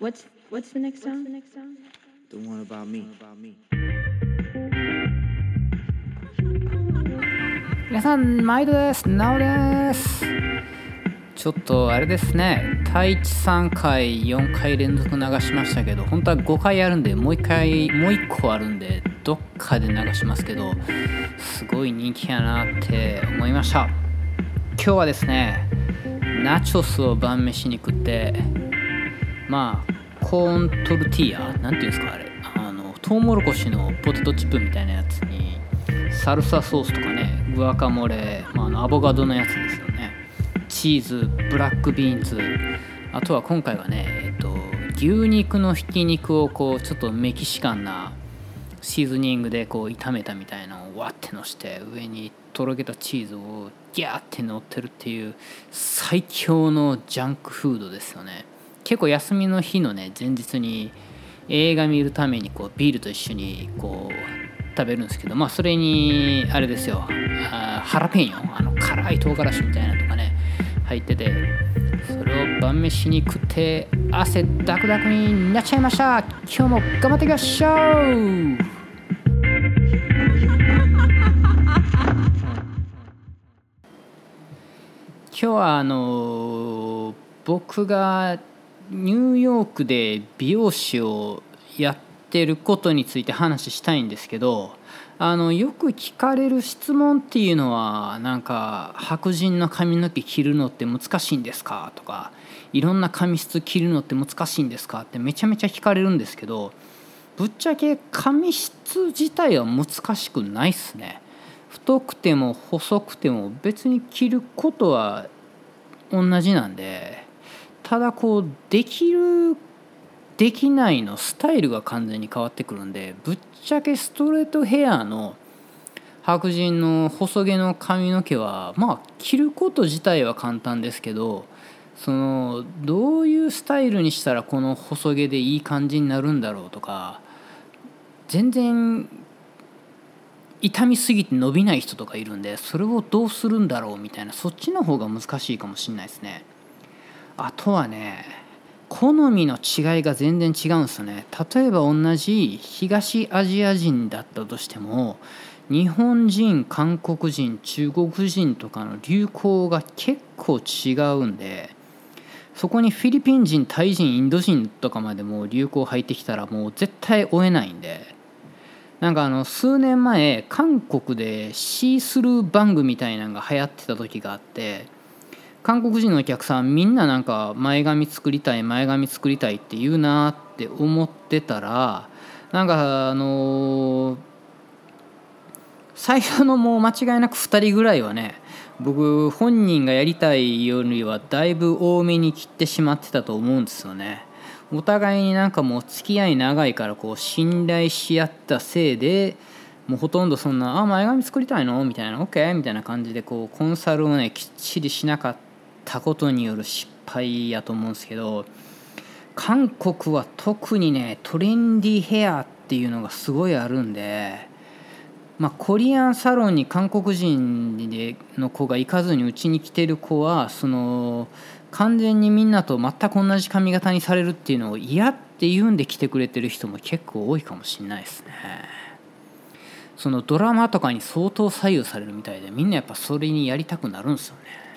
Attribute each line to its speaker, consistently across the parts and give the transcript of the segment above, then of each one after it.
Speaker 1: What's what's the next song?
Speaker 2: The one about me.
Speaker 3: 皆さん毎度ですなおですちょっとあれですね太一3回4回連続流しましたけど本当は5回あるんでもう1回もう1個あるんでどっかで流しますけどすごい人気やなって思いました今日はですねナチョスを晩飯に食ってまあコーントルティーヤなんていうんですかあれ。あのトウモロコシのポテトチップみたいなやつにサルサソースとかねグアカモレ、まあ、のアボカドのやつですよね。チーズブラックビーンズ。あとは今回はね、えっと、牛肉のひき肉をこうちょっとメキシカンなシーズニングでこう炒めたみたいなのをわってのして上にとろけたチーズをギャーって乗ってるっていう最強のジャンクフードですよね。結構休みの日のね前日に映画見るためにこうビールと一緒にこう食べるんですけどまあそれにあれですよあハラペーニョあの辛い唐辛子みたいなとかね入っててそれを晩飯に食って汗ダクダクになっちゃいました。今日も頑張っていきましょう。今日はあの僕がニューヨークで美容師をやってることについて話したいんですけどあのよく聞かれる質問っていうのはなんか白人の髪の毛切るのって難しいんですか？とかいろんな髪質切るのって難しいんですか？ってめちゃめちゃ聞かれるんですけどぶっちゃけ髪質自体は難しくないっすね。太くても細くても別に切ることは同じなんでただこうできるできないのスタイルが完全に変わってくるんでぶっちゃけストレートヘアの白人の細毛の髪の毛はまあ切ること自体は簡単ですけどそのどういうスタイルにしたらこの細毛でいい感じになるんだろうとか全然痛みすぎて伸びない人とかいるんでそれをどうするんだろうみたいなそっちの方が難しいかもしれないですね。あとはね好みの違いが全然違うんですよね。例えば同じ東アジア人だったとしても日本人韓国人中国人とかの流行が結構違うんでそこにフィリピン人タイ人インド人とかまでも流行入ってきたらもう絶対追えないんでなんかあの数年前韓国でシースルーバングみたいなのが流行ってた時があって韓国人のお客さんみんななんか前髪作りたい前髪作りたいって言うなって思ってたらなんかあの最初のもう間違いなく2人ぐらいはね僕本人がやりたいよりはだいぶ多めに切ってしまってたと思うんですよね。お互いになんかもう付き合い長いからこう信頼し合ったせいでもうほとんどそんな「あ前髪作りたいの?」みたいな「OK」みたいな感じでこうコンサルをねきっちりしなかったことによる失敗やと思うんですけど韓国は特にねトレンディヘアっていうのがすごいあるんで。まあ、コリアンサロンに韓国人での子が行かずにうちに来てる子はその完全にみんなと全く同じ髪型にされるっていうのを嫌って言うんで来てくれてる人も結構多いかもしれないですね。そのドラマとかに相当左右されるみたいでみんなやっぱそれにやりたくなるんですよね。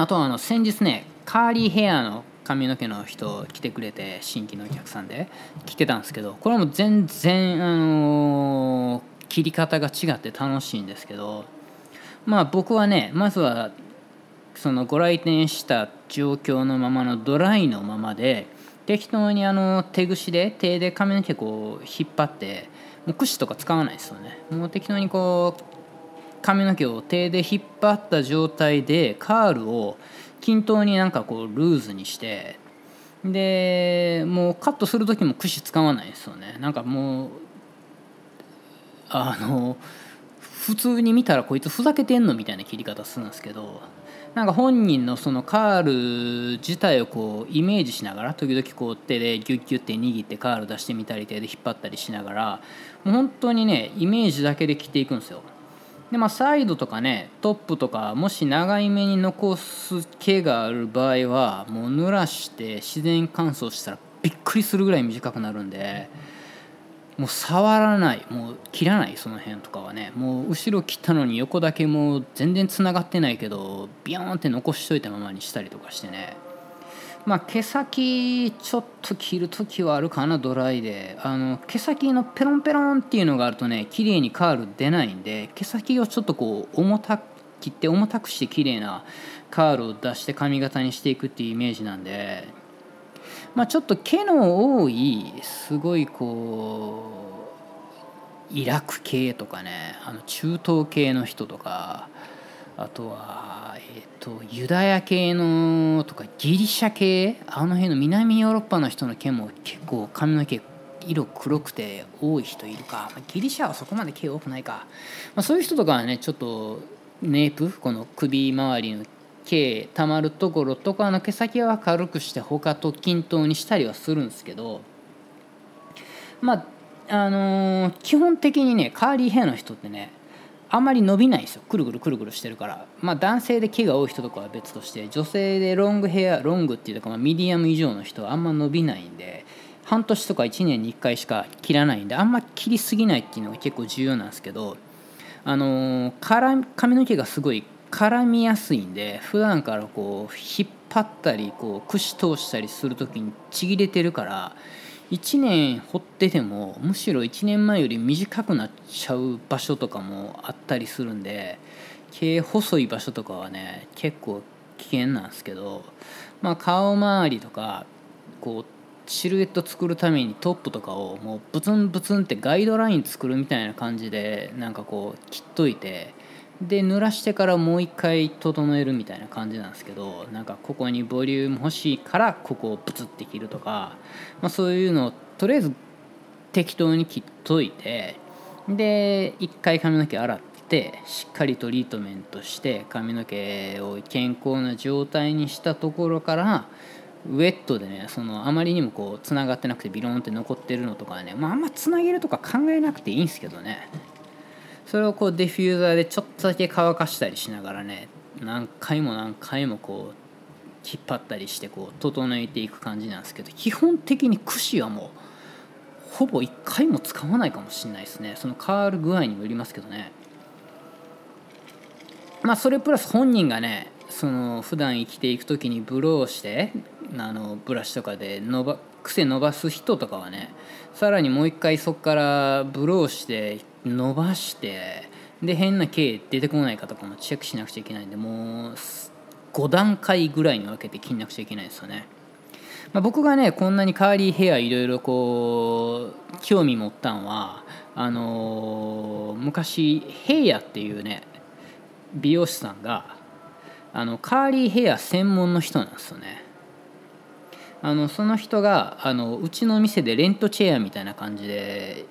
Speaker 3: あとあの先日ねカーリーヘアの髪の毛の人来てくれて新規のお客さんで来てたんですけどこれも全然あの切り方が違って楽しいんですけどまあ僕はねまずはそのご来店した状況のままのドライのままで適当にあの手ぐしで手で髪の毛こう引っ張ってもう櫛とか使わないですよね。もう適当にこう髪の毛を手で引っ張った状態でカールを均等になんかこうルーズにしてでもうカットする時も櫛使わないですよね。なんかもうあの普通に見たらこいつふざけてんのみたいな切り方するんですけどなんか本人のそのカール自体をこうイメージしながら時々こう手でギュッギュッて握ってカール出してみたり手で引っ張ったりしながらもう本当にねイメージだけで切っていくんですよ。でまあサイドとかねトップとかもし長い目に残す毛がある場合はもう濡らして自然乾燥したらびっくりするぐらい短くなるんでもう触らないもう切らないその辺とかはね。もう後ろ切ったのに横だけもう全然つながってないけどビヨーンって残しといたままにしたりとかしてね。まあ毛先ちょっと切る時はあるかなドライで。あの毛先のペロンペロンっていうのがあるとね綺麗にカール出ないんで毛先をちょっとこう重たく切って重たくして綺麗なカールを出して髪型にしていくっていうイメージなんでまあちょっと毛の多いすごいこうイラク系とかねあの中東系の人とかあとは、と、ユダヤ系のとかギリシャ系あの辺の南ヨーロッパの人の毛も結構髪の毛色黒くて多い人いるか、ギリシャはそこまで毛多くないか、まあ、そういう人とかはねちょっとネープこの首周りの毛たまるところとかの毛先は軽くして他と均等にしたりはするんですけど。まああのー、基本的にねカーリーヘアの人ってねあんまり伸びないんですよ。くるくるくるくるしてるから。まあ男性で毛が多い人とかは別として女性でロングヘアロングっていうか、まあ、ミディアム以上の人はあんま伸びないんで半年とか1年に1回しか切らないんであんま切りすぎないっていうのが結構重要なんですけどあのー、髪の毛がすごい絡みやすいんで普段からこう引っ張ったりこう串通したりする時にちぎれてるから1年掘っててもむしろ1年前より短くなっちゃう場所とかもあったりするんで毛細い場所とかはね結構危険なんですけど、まあ、顔周りとかこうシルエット作るためにトップとかをもうブツンブツンってガイドライン作るみたいな感じでなんかこう切っといてで濡らしてからもう一回整えるみたいな感じなんですけどなんかここにボリューム欲しいからここをブツって切るとか、まあ、そういうのをとりあえず適当に切っといてで一回髪の毛洗ってしっかりトリートメントして髪の毛を健康な状態にしたところからウェットでねそのあまりにもこうつながってなくてビロンって残ってるのとかね、まあ、あんまつなげるとか考えなくていいんですけどね。それをこうディフューザーでちょっとだけ乾かしたりしながらね何回も何回もこう引っ張ったりしてこう整えていく感じなんですけど基本的に櫛はもうほぼ1回も使わないかもしれないですね。そのカール具合にもよりますけどね。まあそれプラス本人がねその普段生きていく時にブローしてあのブラシとかで伸ば癖伸ばす人とかはねさらにもう一回そこからブローして伸ばしてで変な毛出てこないかとかもチェックしなくちゃいけないんでもう5段階ぐらいに分けて切んなくちゃいけないですよね。まあ、僕がねこんなにカーリーヘアいろいろこう興味持ったんはあのー、昔ヘイヤっていうね美容師さんがあのカーリーヘア専門の人なんですよね。あのその人があのうちの店でレントチェアみたいな感じで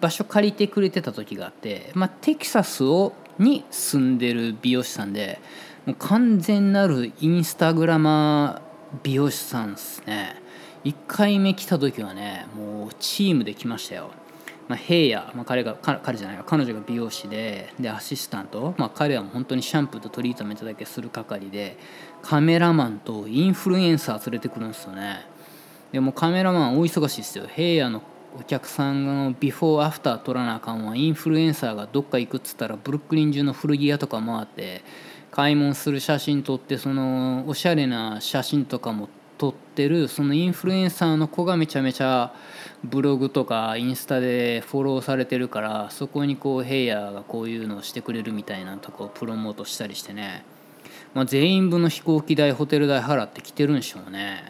Speaker 3: 場所借りてくれてた時があって、まあ、テキサスをに住んでる美容師さんでもう完全なるインスタグラマー美容師さんですね。1回目来た時はねもうチームで来ましたよ、まあ、ヘイヤ、まあ、彼が彼じゃないか彼女が美容師ででアシスタント、まあ、彼はも本当にシャンプーとトリートメントだけする係でカメラマンとインフルエンサー連れてくるんですよね。でもカメラマン大忙しいですよ。ヘイヤのお客さんのビフォーアフター撮らなあかんわ。インフルエンサーがどっか行くっつったらブルックリン中の古着屋とか回って買い物する写真撮ってそのおしゃれな写真とかも撮ってるそのインフルエンサーの子がめちゃめちゃブログとかインスタでフォローされてるからそこにこうヘイヤーがこういうのをしてくれるみたいなとこをプロモートしたりしてね、まあ、全員分の飛行機代ホテル代払って来てるんでしょうね。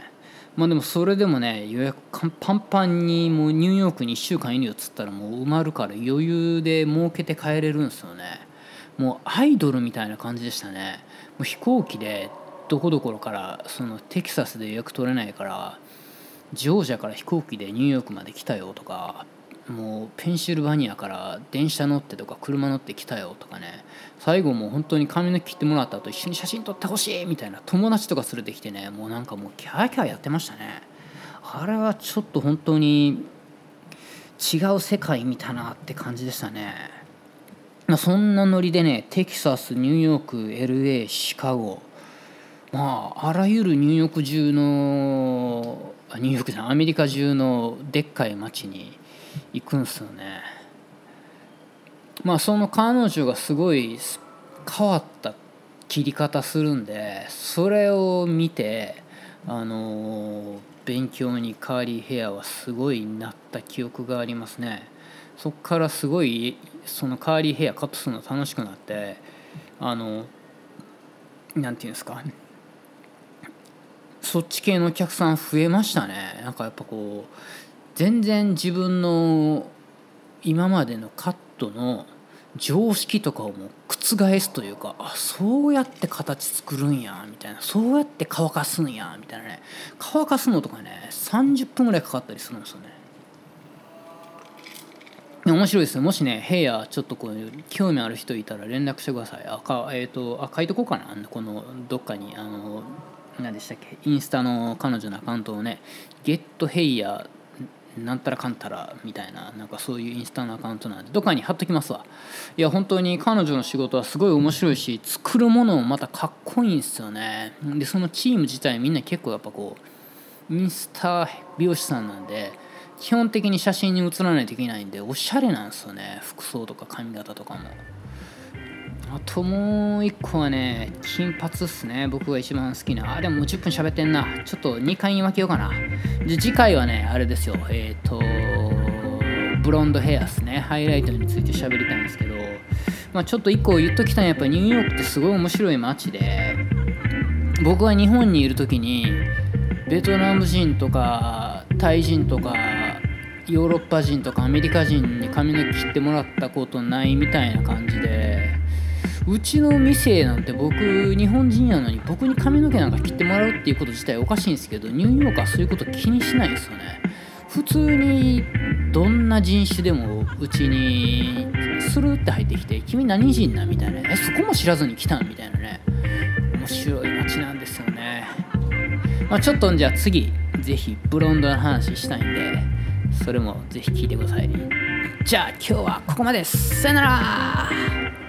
Speaker 3: まあでもそれでもね予約パンパンにもうニューヨークに1週間いるよっつったらもう埋まるから余裕で儲けて帰れるんですよね。もうアイドルみたいな感じでしたね。もう飛行機でどこどころからそのテキサスで予約取れないからジョージアから飛行機でニューヨークまで来たよとかもうペンシルバニアから電車乗ってとか車乗って来たよとかね。最後もう本当に髪の毛切ってもらった後一緒に写真撮ってほしいみたいな友達とか連れてきてね。もうなんかもうキャーキャーやってましたね。あれはちょっと本当に違う世界見たなって感じでしたね。ま、そんなノリでねテキサスニューヨーク LA シカゴまああらゆるニューヨーク中のニューヨークじゃないアメリカ中のでっかい街に行くんすよね。まあその彼女がすごい変わった切り方するんでそれを見てあの勉強にカーリーヘアはすごいなった記憶がありますね。そっからすごいそのカーリーヘアカットするの楽しくなってあのなんていうんですかそっち系のお客さん増えましたね。なんかやっぱこう全然自分の今までのカットの常識とかをもう覆すというかあそうやって形作るんやみたいな。そうやって乾かすんやみたいなね。乾かすのとかね30分ぐらいかかったりするんですよね。面白いですね。もしねヘアちょっとこう興味ある人いたら連絡してください。あかえっ、ー、とあ書いとこうかな。このどっかにあの何でしたっけ？インスタの彼女のアカウントをねゲットヘイヤーなんたらかんたらみたいななんかそういうインスタのアカウントなんでどっかに貼っときますわ。いや本当に彼女の仕事はすごい面白いし作るものもまたかっこいいんですよね。でそのチーム自体みんな結構やっぱこうインスタ美容師さんなんで基本的に写真に写らないといけないんでおしゃれなんですよね。服装とか髪型とかも。あともう一個はね金髪っすね。僕が一番好きな。あでももう10分喋ってんな。ちょっと2回に分けようかな。で次回はねあれですよ。えっ、ー、とブロンドヘアっすね。ハイライトについて喋りたいんですけど、まあ、ちょっと1個言っときたいやっぱニューヨークってすごい面白い街で僕は日本にいる時にベトナム人とかタイ人とかヨーロッパ人とかアメリカ人に髪の毛切ってもらったことないみたいな感じでうちの店なんて僕日本人やのに僕に髪の毛なんか切ってもらうっていうこと自体おかしいんですけどニューヨークはそういうこと気にしないですよね。普通にどんな人種でもうちにスルって入ってきて「君何人な?」みたいな「えそこも知らずに来たん?」みたいなね。面白い街なんですよね。まあちょっとじゃあ次是非ブロンドの話したいんでそれもぜひ聞いてください。じゃあ今日はここまで。さよなら。